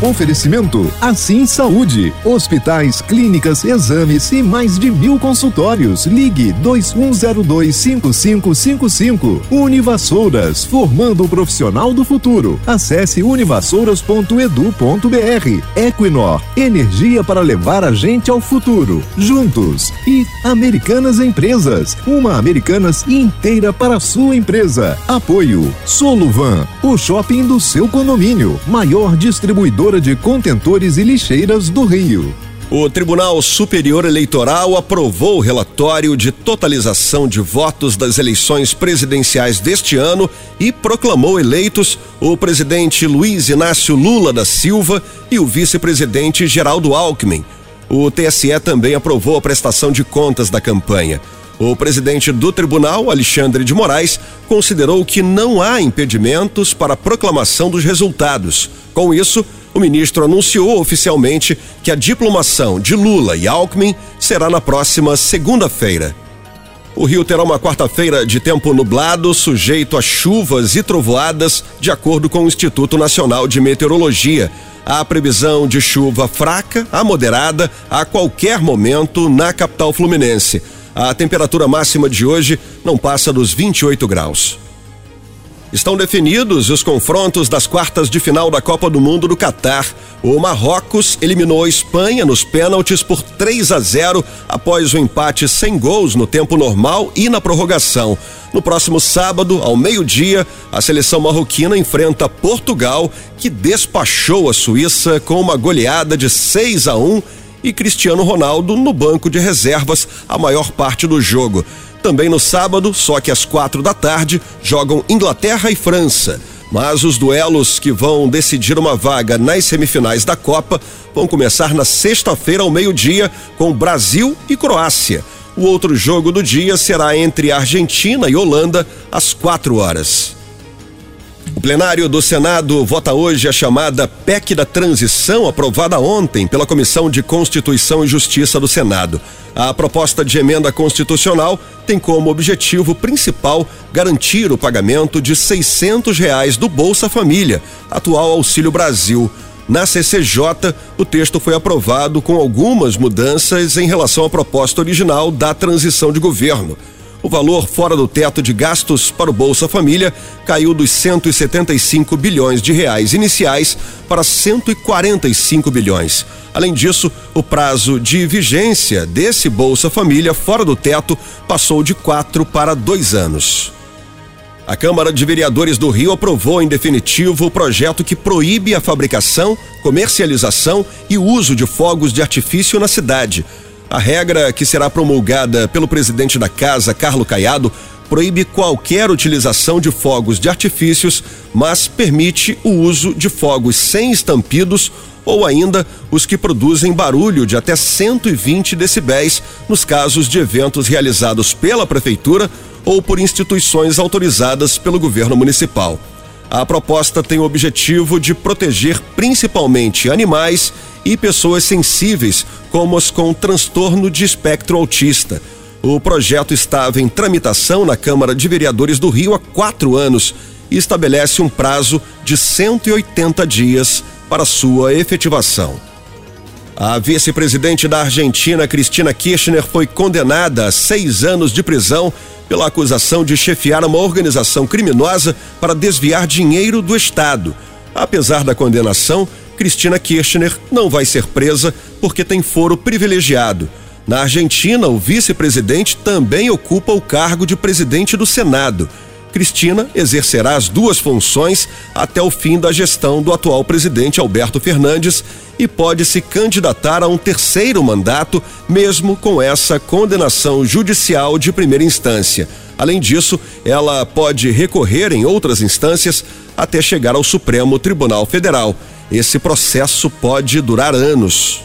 Oferecimento Assim Saúde. Hospitais, clínicas, exames e mais de mil consultórios. Ligue 21025555. Univassouras, formando o profissional do futuro. Acesse univassouras.edu.br. Equinor, energia para levar a gente ao futuro. Juntos. E Americanas Empresas. Uma Americanas inteira para a sua empresa. Apoio Soluvan, o shopping do seu condomínio. Maior distribuidor de Contentores e Lixeiras do Rio. O Tribunal Superior Eleitoral aprovou o relatório de totalização de votos das eleições presidenciais deste ano e proclamou eleitos o presidente Luiz Inácio Lula da Silva e o vice-presidente Geraldo Alckmin. O TSE também aprovou a prestação de contas da campanha. O presidente do tribunal, Alexandre de Moraes, considerou que não há impedimentos para a proclamação dos resultados. Com isso, o ministro anunciou oficialmente que a diplomação de Lula e Alckmin será na próxima segunda-feira. O Rio terá uma quarta-feira de tempo nublado, sujeito a chuvas e trovoadas, de acordo com o Instituto Nacional de Meteorologia. Há previsão de chuva fraca a moderada a qualquer momento na capital fluminense. A temperatura máxima de hoje não passa dos 28 graus. Estão definidos os confrontos das quartas de final da Copa do Mundo do Catar. O Marrocos eliminou a Espanha nos pênaltis por 3 a 0 após o empate sem gols no tempo normal e na prorrogação. No próximo sábado, ao meio-dia, a seleção marroquina enfrenta Portugal, que despachou a Suíça com uma goleada de 6 a 1 e Cristiano Ronaldo no banco de reservas a maior parte do jogo. Também no sábado, só que às quatro da tarde, jogam Inglaterra e França. Mas os duelos que vão decidir uma vaga nas semifinais da Copa vão começar na sexta-feira ao meio-dia com Brasil e Croácia. O outro jogo do dia será entre Argentina e Holanda às quatro horas. O plenário do Senado vota hoje a chamada PEC da Transição, aprovada ontem pela Comissão de Constituição e Justiça do Senado. A proposta de emenda constitucional tem como objetivo principal garantir o pagamento de 600 reais do Bolsa Família, atual Auxílio Brasil. Na CCJ, o texto foi aprovado com algumas mudanças em relação à proposta original da transição de governo. O valor fora do teto de gastos para o Bolsa Família caiu dos 175 bilhões de reais iniciais para 145 bilhões. Além disso, o prazo de vigência desse Bolsa Família fora do teto passou de quatro para dois anos. A Câmara de Vereadores do Rio aprovou em definitivo o projeto que proíbe a fabricação, comercialização e uso de fogos de artifício na cidade. A regra que será promulgada pelo presidente da casa, Carlo Caiado, proíbe qualquer utilização de fogos de artifícios, mas permite o uso de fogos sem estampidos ou ainda os que produzem barulho de até 120 decibéis nos casos de eventos realizados pela prefeitura ou por instituições autorizadas pelo governo municipal. A proposta tem o objetivo de proteger principalmente animais e pessoas sensíveis, como as com transtorno de espectro autista. O projeto estava em tramitação na Câmara de Vereadores do Rio há quatro anos e estabelece um prazo de 180 dias para sua efetivação. A vice-presidente da Argentina, Cristina Kirchner, foi condenada a seis anos de prisão pela acusação de chefiar uma organização criminosa para desviar dinheiro do Estado. Apesar da condenação, Cristina Kirchner não vai ser presa porque tem foro privilegiado. Na Argentina, o vice-presidente também ocupa o cargo de presidente do Senado. Cristina exercerá as duas funções até o fim da gestão do atual presidente Alberto Fernandes e pode se candidatar a um terceiro mandato, mesmo com essa condenação judicial de primeira instância. Além disso, ela pode recorrer em outras instâncias até chegar ao Supremo Tribunal Federal. Esse processo pode durar anos.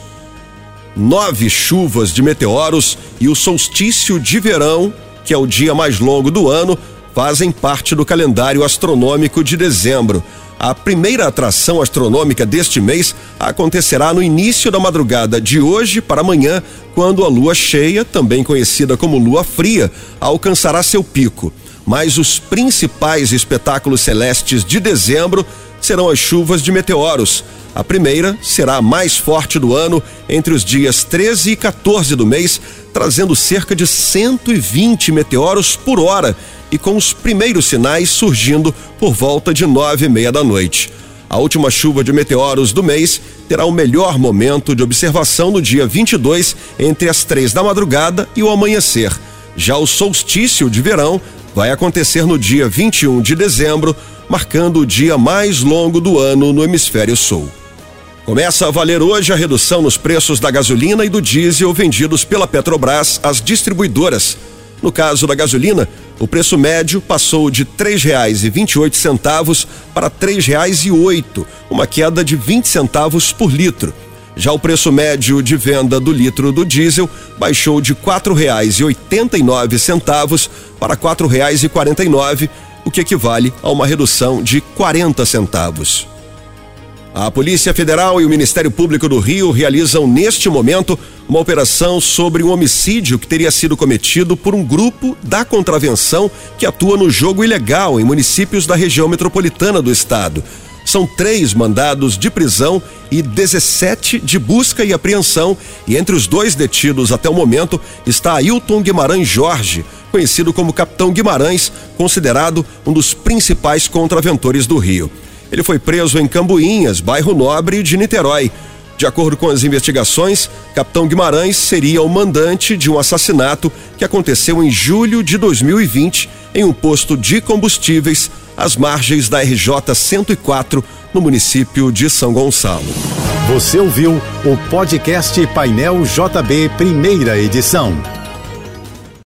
Nove chuvas de meteoros e o solstício de verão, que é o dia mais longo do ano, fazem parte do calendário astronômico de dezembro. A primeira atração astronômica deste mês acontecerá no início da madrugada de hoje para amanhã, quando a lua cheia, também conhecida como lua fria, alcançará seu pico. Mas os principais espetáculos celestes de dezembro serão as chuvas de meteoros. A primeira será a mais forte do ano entre os dias 13 e 14 do mês, trazendo cerca de 120 meteoros por hora e com os primeiros sinais surgindo por volta de nove e meia da noite. A última chuva de meteoros do mês terá o melhor momento de observação no dia 22, entre as três da madrugada e o amanhecer. Já o solstício de verão vai acontecer no dia 21 de dezembro, marcando o dia mais longo do ano no hemisfério sul. Começa a valer hoje a redução nos preços da gasolina e do diesel vendidos pela Petrobras às distribuidoras. No caso da gasolina, o preço médio passou de R$ 3,28 para R$ 3,08, uma queda de 20 centavos por litro. Já o preço médio de venda do litro do diesel baixou de R$ 4,89 para R$ 4,49, o que equivale a uma redução de 40 centavos. A Polícia Federal e o Ministério Público do Rio realizam neste momento uma operação sobre um homicídio que teria sido cometido por um grupo da contravenção que atua no jogo ilegal em municípios da região metropolitana do estado. São três mandados de prisão e 17 de busca e apreensão, e entre os dois detidos até o momento está Ailton Guimarães Jorge, conhecido como Capitão Guimarães, considerado um dos principais contraventores do Rio. Ele foi preso em Cambuinhas, bairro Nobre de Niterói. De acordo com as investigações, Capitão Guimarães seria o mandante de um assassinato que aconteceu em julho de 2020 em um posto de combustíveis às margens da RJ 104, no município de São Gonçalo. Você ouviu o podcast Painel JB, primeira edição.